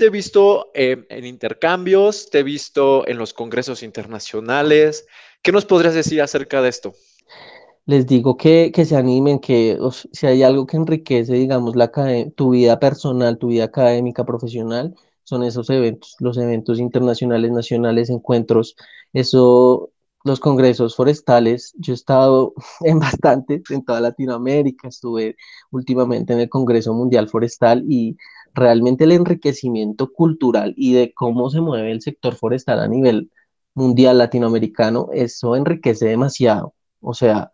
te he visto eh, en intercambios, te he visto en los congresos internacionales. ¿Qué nos podrías decir acerca de esto? Les digo que, se animen, que si hay algo que enriquece, digamos, la, tu vida personal, tu vida académica, profesional, son esos eventos, los eventos internacionales, nacionales, encuentros, eso los congresos forestales, yo he estado en bastante, en toda Latinoamérica, estuve últimamente en el Congreso Mundial Forestal y realmente el enriquecimiento cultural y de cómo se mueve el sector forestal a nivel mundial latinoamericano, eso enriquece demasiado. O sea,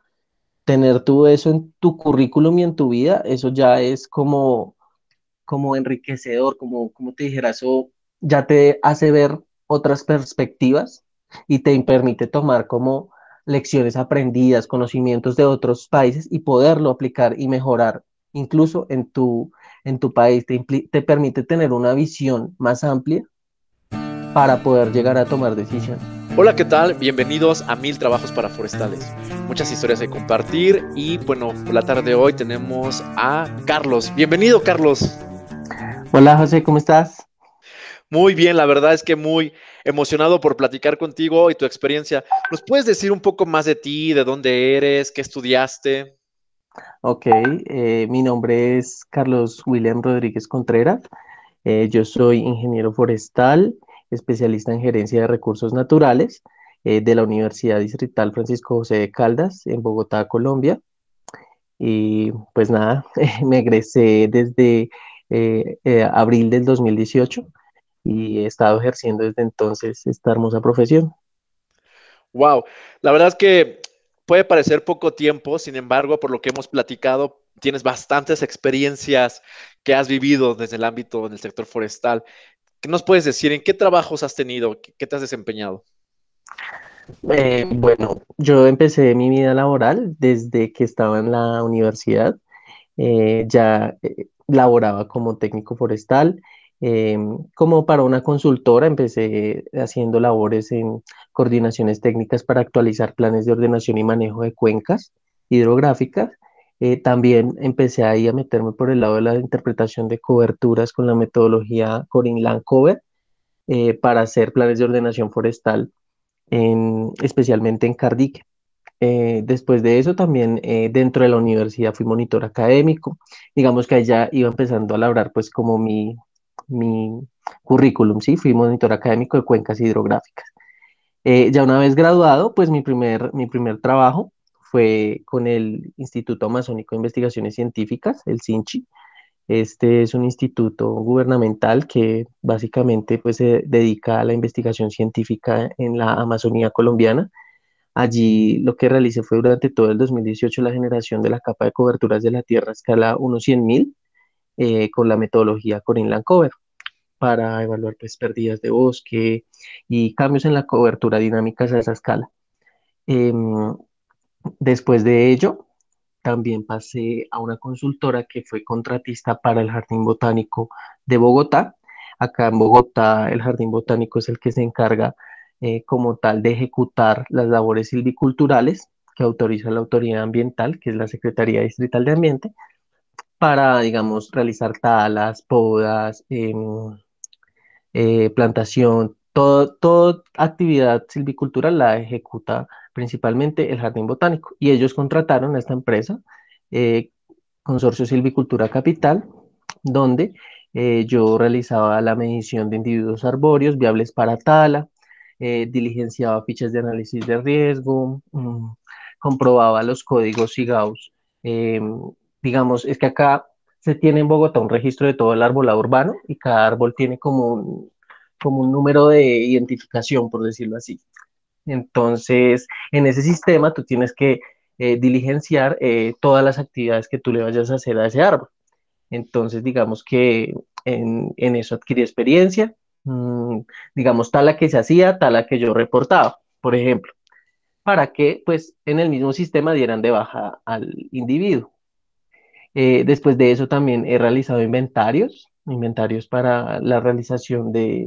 tener todo eso en tu currículum y en tu vida, eso ya es como, como enriquecedor, como, como te dijera, eso ya te hace ver otras perspectivas y te permite tomar como lecciones aprendidas, conocimientos de otros países y poderlo aplicar y mejorar incluso en tu, en tu país. Te, te permite tener una visión más amplia para poder llegar a tomar decisiones. Hola, ¿qué tal? Bienvenidos a Mil Trabajos para Forestales. Muchas historias de compartir y bueno, por la tarde de hoy tenemos a Carlos. Bienvenido, Carlos. Hola, José, ¿cómo estás? Muy bien, la verdad es que muy emocionado por platicar contigo y tu experiencia. ¿Nos puedes decir un poco más de ti, de dónde eres, qué estudiaste? Ok, eh, mi nombre es Carlos William Rodríguez Contreras. Eh, yo soy ingeniero forestal, especialista en gerencia de recursos naturales eh, de la Universidad Distrital Francisco José de Caldas en Bogotá, Colombia. Y pues nada, me egresé desde abril del 2018 y he estado ejerciendo desde entonces esta hermosa profesión. Wow, la verdad es que puede parecer poco tiempo, sin embargo, por lo que hemos platicado, tienes bastantes experiencias que has vivido desde el ámbito del sector forestal. ¿Qué nos puedes decir? ¿En qué trabajos has tenido? ¿Qué te has desempeñado? Eh, bueno, yo empecé mi vida laboral desde que estaba en la universidad. Eh, ya eh, laboraba como técnico forestal Em, como para una consultora, empecé haciendo labores en coordinaciones técnicas para actualizar planes de ordenación y manejo de cuencas hidrográficas. Eh, también empecé ahí a meterme por el lado de la interpretación de coberturas con la metodología Corin Lancover eh, para hacer planes de ordenación forestal, especialmente en Cardique. Eh, después de eso, también dentro de la universidad fui monitor académico. Digamos que allá iba empezando a labrar pues como mi, mi currículum, ¿sí? Fui monitor académico de cuencas hidrográficas. Eh, ya una vez graduado, pues mi primer, mi primer trabajo fue con el Instituto Amazónico de Investigaciones Científicas, el CINCHI. Este es un instituto gubernamental que básicamente pues, se dedica a la investigación científica en la Amazonía colombiana. Allí lo que realicé fue durante todo el 2018 la generación de la capa de coberturas de la Tierra a escala 1 mil eh, con la metodología Corin Lancover para evaluar pues, pérdidas de bosque y cambios en la cobertura dinámicas a esa escala. Em, después de ello, también pasé a una consultora que fue contratista para el Jardín Botánico de Bogotá. Acá en Bogotá el Jardín Botánico es el que se encarga eh, como tal de ejecutar las labores silviculturales que autoriza la autoridad ambiental, que es la Secretaría Distrital de Ambiente, para, digamos, realizar talas, podas, em, eh, plantación, toda actividad silvicultural la ejecuta principalmente el Jardín Botánico. Y ellos contrataron a esta empresa, eh, Consorcio Silvicultura Capital, donde eh, yo realizaba la medición de individuos arbóreos viables para tala, diligenciaba fichas de análisis de riesgo, mm, comprobaba los códigos SIGAUS em, digamos, es que acá se tiene en Bogotá un registro de todo el arbolado urbano y cada árbol tiene como un, como un número de identificación, por decirlo así. Entonces, en ese sistema tú tienes que eh, diligenciar eh, todas las actividades que tú le vayas a hacer a ese árbol. Entonces, digamos que en, eso adquirí experiencia, mm, digamos, tal la que se hacía, tal la que yo reportaba, por ejemplo, para que pues en el mismo sistema dieran de baja al individuo. Eh, después de eso también he realizado inventarios, inventarios para la realización de,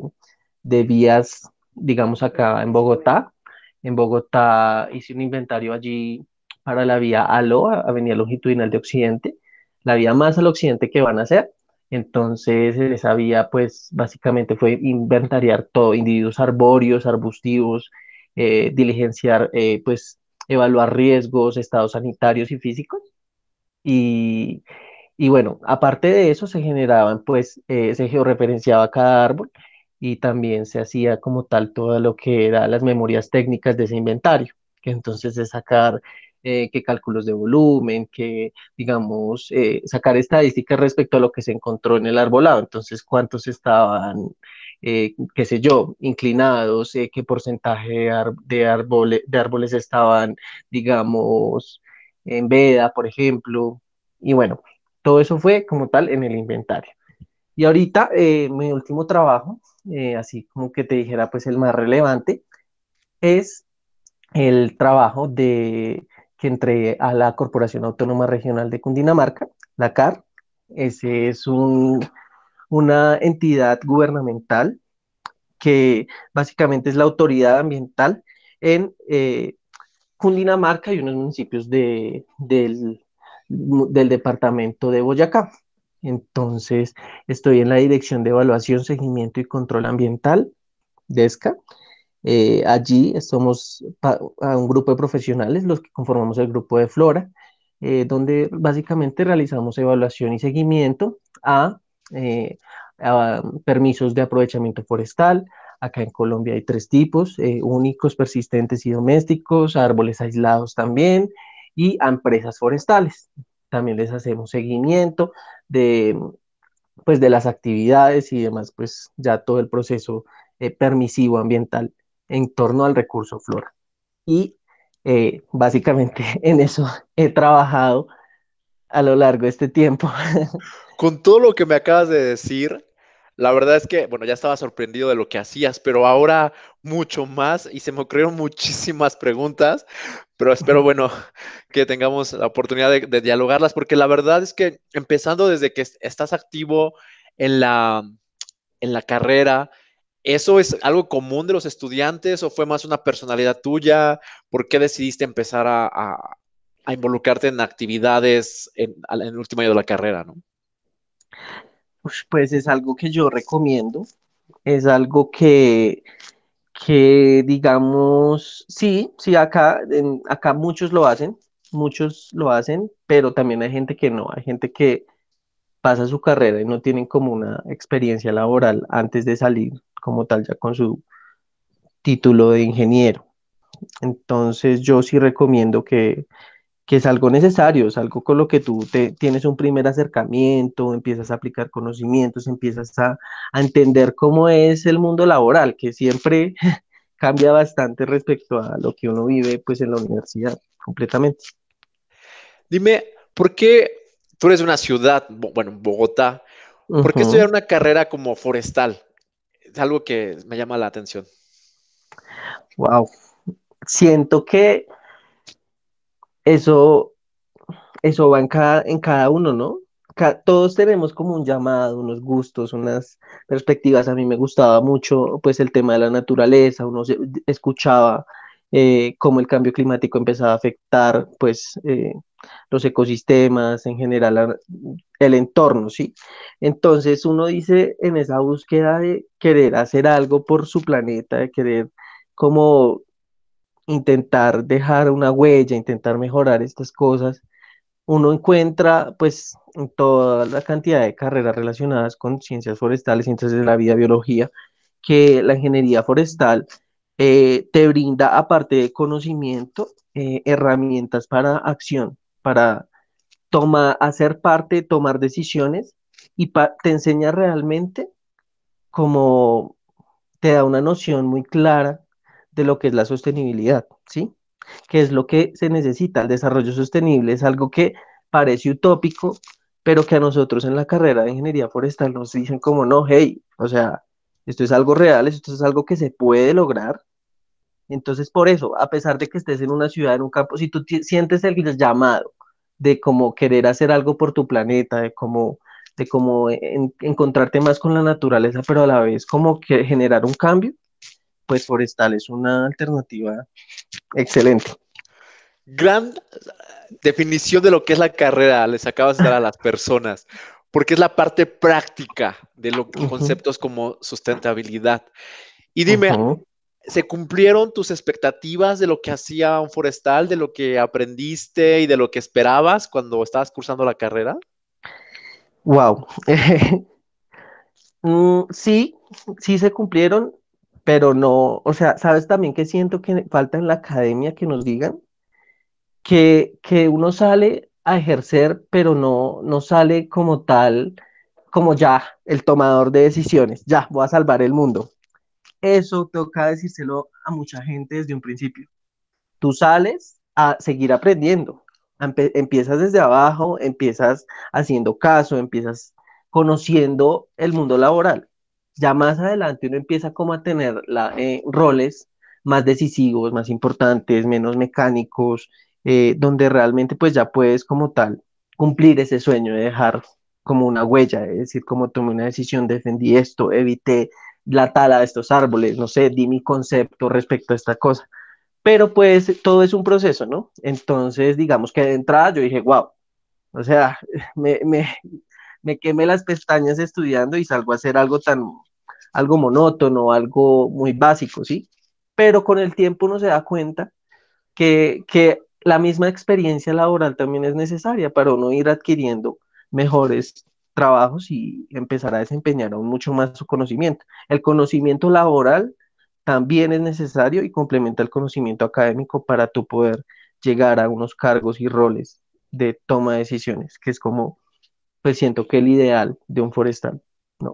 vías, digamos acá en Bogotá. En Bogotá hice un inventario allí para la vía ALO, Avenida Longitudinal de Occidente, la vía más al occidente que van a hacer. Entonces, esa vía, pues, básicamente fue inventariar todo, individuos arbóreos, arbustivos, eh, diligenciar, eh, pues, evaluar riesgos, estados sanitarios y físicos. Y, y bueno, aparte de eso, se generaban, pues, eh, se georreferenciaba cada árbol y también se hacía como tal todo lo que era las memorias técnicas de ese inventario, que entonces es sacar eh, qué cálculos de volumen, que, digamos, eh, sacar estadísticas respecto a lo que se encontró en el arbolado. Entonces, cuántos estaban, eh, qué sé yo, inclinados, qué porcentaje de, árboles, de árboles estaban, digamos, en veda, por ejemplo. Y bueno, todo eso fue como tal en el inventario. Y ahorita, mi último trabajo, así como que te dijera, pues el más relevante, es el trabajo de que entré a la Corporación Autónoma Regional de Cundinamarca, la CAR. Ese es una entidad gubernamental que básicamente es la autoridad ambiental en eh, Cundinamarca y unos municipios del, del departamento de Boyacá. Entonces, estoy en la Dirección de Evaluación, Seguimiento y Control Ambiental, DESCA, eh, allí somos a un grupo de profesionales, los que conformamos el grupo de Flora, eh, donde básicamente realizamos evaluación y seguimiento a, eh, permisos de aprovechamiento forestal. Acá en Colombia hay tres tipos, únicos, persistentes y domésticos, árboles aislados también y empresas forestales. También les hacemos seguimiento de, pues, de las actividades y demás, pues ya todo el proceso permisivo ambiental en torno al recurso flora. Y eh, básicamente en eso he trabajado a lo largo de este tiempo. Con todo lo que me acabas de decir, la verdad es que, bueno, ya estaba sorprendido de lo que hacías, pero ahora mucho más y se me ocurrieron muchísimas preguntas, pero espero, bueno, que tengamos la oportunidad de, de dialogarlas, porque la verdad es que empezando desde que estás activo en la, en la carrera, ¿Eso es algo común de los estudiantes o fue más una personalidad tuya? ¿Por qué decidiste empezar a, involucrarte en actividades en, el último año de la carrera? ¿no? Pues es algo que yo recomiendo, es algo que, que digamos, sí, sí, acá, acá muchos lo hacen, muchos lo hacen, pero también hay gente que no, hay gente que pasa su carrera y no tienen como una experiencia laboral antes de salir como tal ya con su título de ingeniero. Entonces yo sí recomiendo que, es algo necesario, es algo con lo que tú te, tienes un primer acercamiento, empiezas a aplicar conocimientos, empiezas a, a entender cómo es el mundo laboral, que siempre cambia bastante respecto a lo que uno vive pues en la universidad, completamente. Dime, ¿por qué tú eres de una ciudad, bueno, Bogotá, ¿por qué estudiar una carrera como forestal? Es algo que me llama la atención. Wow. Siento que eso, eso va en cada, en cada uno, ¿no? todos tenemos como un llamado, unos gustos, unas perspectivas. A mí me gustaba mucho, pues, el tema de la naturaleza. Uno escuchaba eh, cómo el cambio climático empezaba a afectar, pues, eh, los ecosistemas, en general el entorno, ¿sí? Entonces uno dice en esa búsqueda de querer hacer algo por su planeta, de querer como intentar dejar una huella, intentar mejorar estas cosas, uno encuentra pues toda la cantidad de carreras relacionadas con ciencias forestales, ciencias de la vida, biología, que la ingeniería forestal eh, te brinda, aparte de conocimiento, eh, herramientas para acción, para tomar, hacer parte, tomar decisiones y te enseña realmente como te da una noción muy clara de lo que es la sostenibilidad, ¿sí? Que es lo que se necesita. El desarrollo sostenible es algo que parece utópico, pero que a nosotros en la carrera de ingeniería forestal nos dicen como no, hey, o sea, esto es algo real, esto es algo que se puede lograr. Entonces, por eso, a pesar de que estés en una ciudad, en un campo, si tú sientes el llamado de cómo querer hacer algo por tu planeta, de cómo, de cómo encontrarte más con la naturaleza, pero a la vez como que generar un cambio, pues forestal es una alternativa excelente. Gran definición de lo que es la carrera, les acabas de dar a las personas, porque es la parte práctica de los conceptos como sustentabilidad. Y dime, ¿se cumplieron tus expectativas de lo que hacía un forestal, de lo que aprendiste y de lo que esperabas cuando estabas cursando la carrera? Wow. Mm, sí, sí se cumplieron, pero no, o sea, ¿sabes también que siento que falta en la academia que nos digan? Que, que uno sale a ejercer, pero no, no sale como tal, como ya, el tomador de decisiones, ya, voy a salvar el mundo. Eso toca decírselo a mucha gente desde un principio. Tú sales a seguir aprendiendo, empiezas desde abajo, empiezas haciendo caso, empiezas conociendo el mundo laboral. Ya más adelante uno empieza como a tener la, eh, roles más decisivos, más importantes, menos mecánicos, eh, donde realmente pues ya puedes como tal cumplir ese sueño de dejar como una huella, es decir, como tomé una decisión, defendí esto, evité la tala de estos árboles, no sé, di mi concepto respecto a esta cosa. Pero pues todo es un proceso, ¿no? Entonces, digamos que de entrada yo dije, wow, o sea, me, me, me quemé las pestañas estudiando y salgo a hacer algo tan, algo monótono, algo muy básico, ¿sí? Pero con el tiempo uno se da cuenta que, que la misma experiencia laboral también es necesaria para uno ir adquiriendo mejores trabajos y empezar a desempeñar aún mucho más su conocimiento. El conocimiento laboral también es necesario y complementa el conocimiento académico para tú poder llegar a unos cargos y roles de toma de decisiones, que es como, pues siento que el ideal de un forestal, ¿no?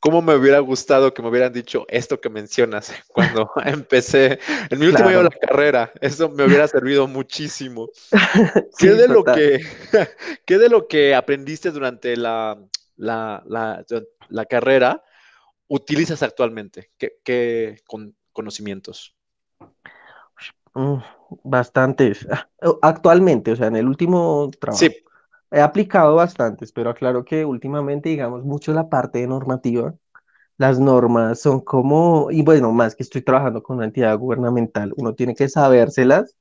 ¿Cómo me hubiera gustado que me hubieran dicho esto que mencionas cuando empecé en mi último año de la carrera? Eso me hubiera servido muchísimo. ¿Qué, de lo que, ¿Qué de lo que aprendiste durante la, la, la, carrera utilizas actualmente? ¿Qué, conocimientos? Mm, bastantes. Actualmente, o sea, en el último trabajo. Sí. He aplicado bastantes, pero aclaro que últimamente, digamos, mucho la parte de normativa. Las normas son como, y bueno, más que estoy trabajando con una entidad gubernamental, uno tiene que sabérselas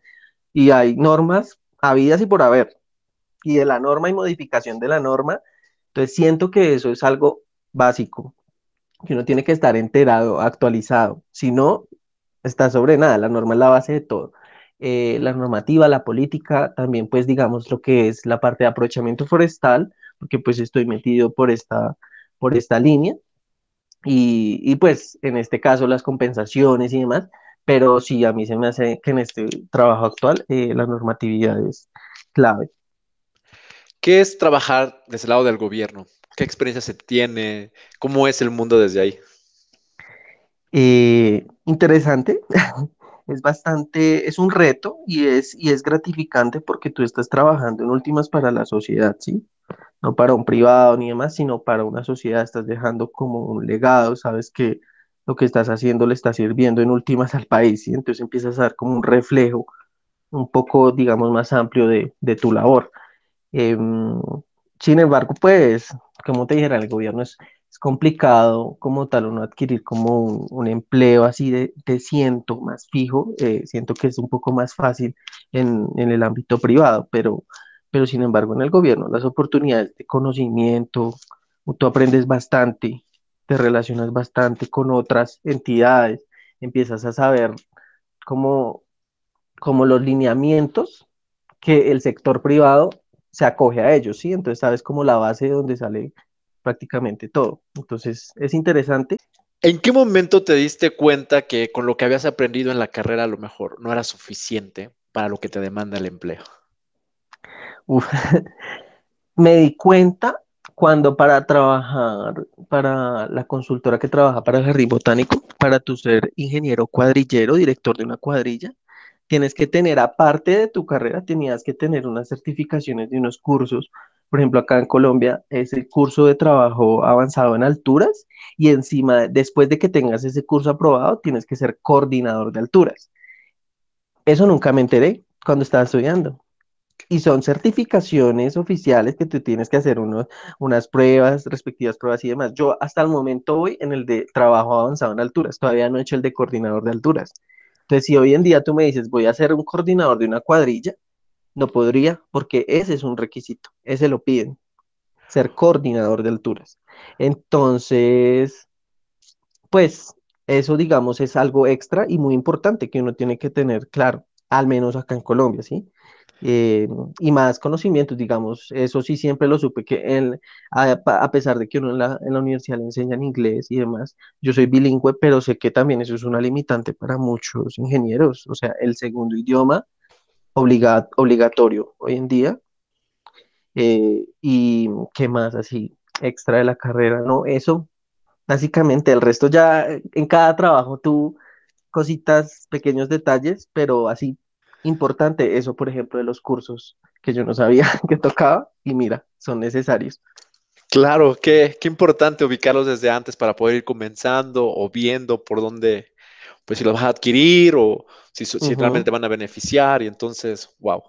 y hay normas habidas y por haber. Y de la norma y modificación de la norma, entonces siento que eso es algo básico, que uno tiene que estar enterado, actualizado. Si no, está sobre nada, la norma es la base de todo. Eh, la normativa, la política, también pues digamos lo que es la parte de aprovechamiento forestal, porque pues estoy metido por esta, por esta línea, y, y pues en este caso las compensaciones y demás, pero sí a mí se me hace que en este trabajo actual eh, la normatividad es clave. ¿Qué es trabajar desde el lado del gobierno? ¿Qué experiencia se tiene? ¿Cómo es el mundo desde ahí? Eh, interesante, es bastante, es un reto y es, y es gratificante porque tú estás trabajando en últimas para la sociedad, ¿sí? No para un privado ni demás, sino para una sociedad, estás dejando como un legado, sabes que lo que estás haciendo le está sirviendo en últimas al país, y entonces empiezas a dar como un reflejo un poco, digamos, más amplio de, de tu labor. Em, sin embargo, pues, como te dijera, el gobierno es, complicado como tal uno adquirir como un, empleo así de, de, ciento más fijo, eh, siento que es un poco más fácil en, en, el ámbito privado, pero, pero sin embargo en el gobierno las oportunidades de conocimiento, tú aprendes bastante, te relacionas bastante con otras entidades, empiezas a saber cómo, como los lineamientos que el sector privado se acoge a ellos, ¿sí? Entonces sabes como la base de donde sale prácticamente todo. Entonces, es interesante. ¿En qué momento te diste cuenta que con lo que habías aprendido en la carrera a lo mejor no era suficiente para lo que te demanda el empleo? me di cuenta cuando para trabajar para la consultora que trabaja para el Jardín Botánico, para tu ser ingeniero cuadrillero, director de una cuadrilla, tienes que tener, aparte de tu carrera, tenías que tener unas certificaciones de unos cursos por ejemplo, acá en Colombia es el curso de trabajo avanzado en alturas y encima, después de que tengas ese curso aprobado, tienes que ser coordinador de alturas. Eso nunca me enteré cuando estaba estudiando. Y son certificaciones oficiales que tú tienes que hacer unas pruebas, respectivas pruebas y demás. Yo hasta el momento voy en el de trabajo avanzado en alturas, todavía no he hecho el de coordinador de alturas. Entonces, si hoy en día tú me dices, voy a ser un coordinador de una cuadrilla, no podría, porque ese es un requisito, ese lo piden. ser coordinador de alturas. Entonces, pues eso, digamos, es algo extra y muy importante que uno tiene que tener claro, al menos acá en Colombia, ¿sí? Eh, y más conocimientos, digamos, eso sí siempre lo supe, que a, pesar de que uno en la, universidad le enseñan inglés y demás, yo soy bilingüe, pero sé que también eso es una limitante para muchos ingenieros, o sea, el segundo idioma obligatorio hoy en día. Eh, y qué más así, extra de la carrera, no, eso, básicamente, el resto ya en cada trabajo tú cositas, pequeños detalles, pero así importante eso, por ejemplo, de los cursos que yo no sabía que tocaba y mira, son necesarios. Claro, qué, qué importante ubicarlos desde antes para poder ir comenzando o viendo por dónde, pues si los vas a adquirir o si, si realmente van a beneficiar y entonces, wow.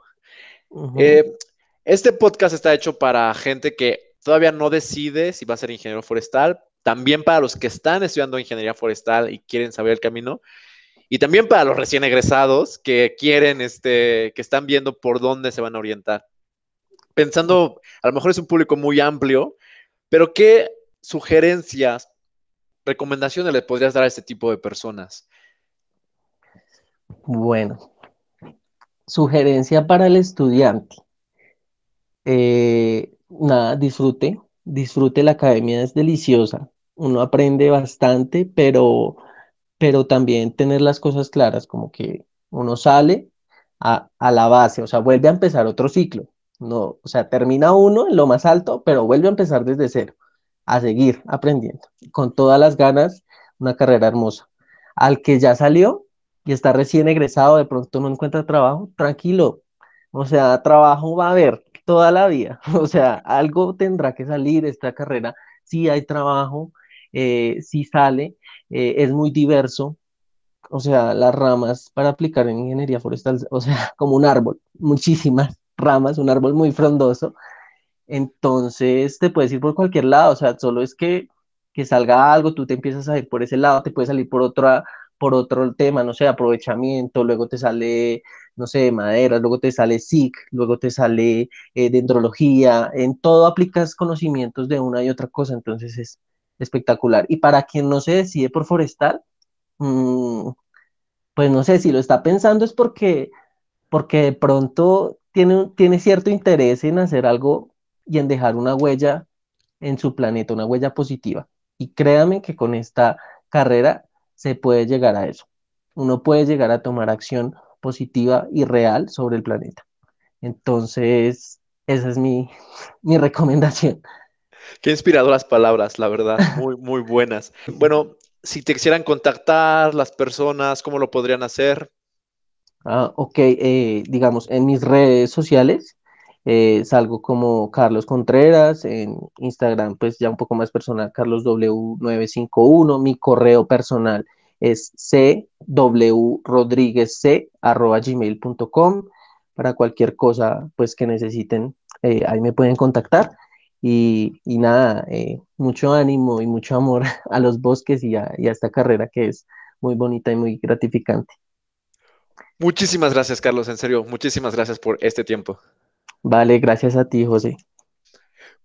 Eh, este podcast está hecho para gente que todavía no decide si va a ser ingeniero forestal, también para los que están estudiando ingeniería forestal y quieren saber el camino, y también para los recién egresados que quieren, este, que están viendo por dónde se van a orientar. Pensando, a lo mejor es un público muy amplio, pero ¿qué sugerencias, recomendaciones le podrías dar a este tipo de personas? Bueno, sugerencia para el estudiante. Eh, nada, disfrute, disfrute la academia, es deliciosa. Uno aprende bastante, pero pero también tener las cosas claras, como que uno sale a, la base, o sea, vuelve a empezar otro ciclo. No, o sea, termina uno en lo más alto, pero vuelve a empezar desde cero, a seguir aprendiendo, con todas las ganas, una carrera hermosa. Al que ya salió y está recién egresado, de pronto no encuentra trabajo, tranquilo. O sea, trabajo va a haber toda la vida. O sea, algo tendrá que salir esta carrera. Si hay trabajo, eh, si sale, eh, es muy diverso, o sea, las ramas para aplicar en ingeniería forestal, o sea, como un árbol, muchísimas ramas, un árbol muy frondoso. Entonces te puedes ir por cualquier lado, o sea, solo es que, que salga algo, tú te empiezas a ir por ese lado, te puedes salir por otra, por otro tema, no sé, aprovechamiento, luego te sale, no sé, madera, luego te sale SIC, luego te sale eh, dendrología, en todo aplicas conocimientos de una y otra cosa, entonces es, espectacular. Y para quien no se decide por forestal, mm, pues no sé, si lo está pensando es porque, porque de pronto tiene, tiene cierto interés en hacer algo y en dejar una huella en su planeta, una huella positiva. Y créame que con esta carrera se puede llegar a eso. Uno puede llegar a tomar acción positiva y real sobre el planeta. Entonces, esa es mi, mi recomendación. Qué inspiradoras palabras, la verdad, muy, muy buenas. Bueno, si te quisieran contactar las personas, ¿cómo lo podrían hacer? Ah, ok, eh, digamos, en mis redes sociales eh, salgo como Carlos Contreras, en Instagram pues ya un poco más personal, carlosw951, mi correo personal es cwrodríguezc.gmail.com para cualquier cosa pues que necesiten, eh, ahí me pueden contactar. Y, nada, eh, mucho ánimo y mucho amor a los bosques y y a esta carrera que es muy bonita y muy gratificante. Muchísimas gracias, Carlos, en serio, muchísimas gracias por este tiempo. Vale, gracias a ti, José.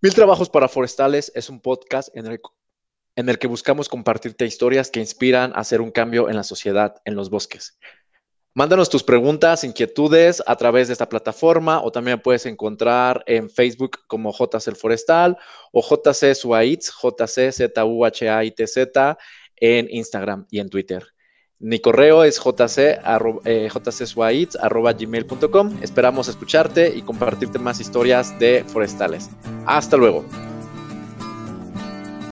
Mil Trabajos para Forestales es un podcast en el, el que buscamos compartirte historias que inspiran a hacer un cambio en la sociedad, en los bosques. Mándanos tus preguntas, inquietudes a través de esta plataforma o también puedes encontrar en Facebook como JC Forestal o JC Suaitz, JC Z U H A I T Z en Instagram y en Twitter. Mi correo es jc, eh. Esperamos escucharte y compartirte más historias de forestales. Hasta luego.